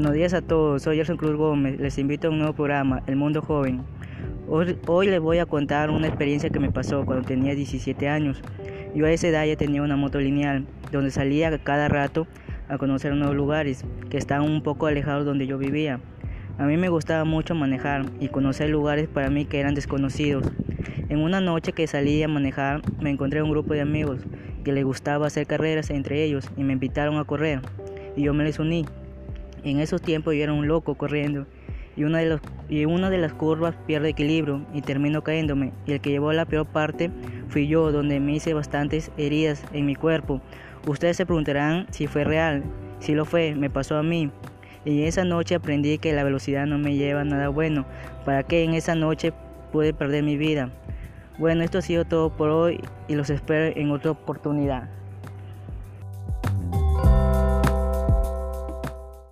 Buenos días a todos, soy Gerson Cruz Gómez, les invito a un nuevo programa, El Mundo Joven. Hoy, hoy, les voy a contar una experiencia que me pasó cuando tenía 17 años. Yo a esa edad ya tenía una moto lineal, donde salía cada rato a conocer nuevos lugares, que estaban un poco alejados donde yo vivía. A mí me gustaba mucho manejar y conocer lugares para mí que eran desconocidos. En una noche que salí a manejar, me encontré un grupo de amigos que les gustaba hacer carreras entre ellos y me invitaron a correr, y yo me les uní. En esos tiempos yo era un loco corriendo y una, de las curvas pierde equilibrio y termino cayéndome y el que llevó la peor parte fui yo donde me hice bastantes heridas en mi cuerpo. Ustedes se preguntarán si fue real, si lo fue, me pasó a mí. Y esa noche aprendí que la velocidad no me lleva nada bueno, para que en esa noche pude perder mi vida. Bueno, esto ha sido todo por hoy y los espero en otra oportunidad.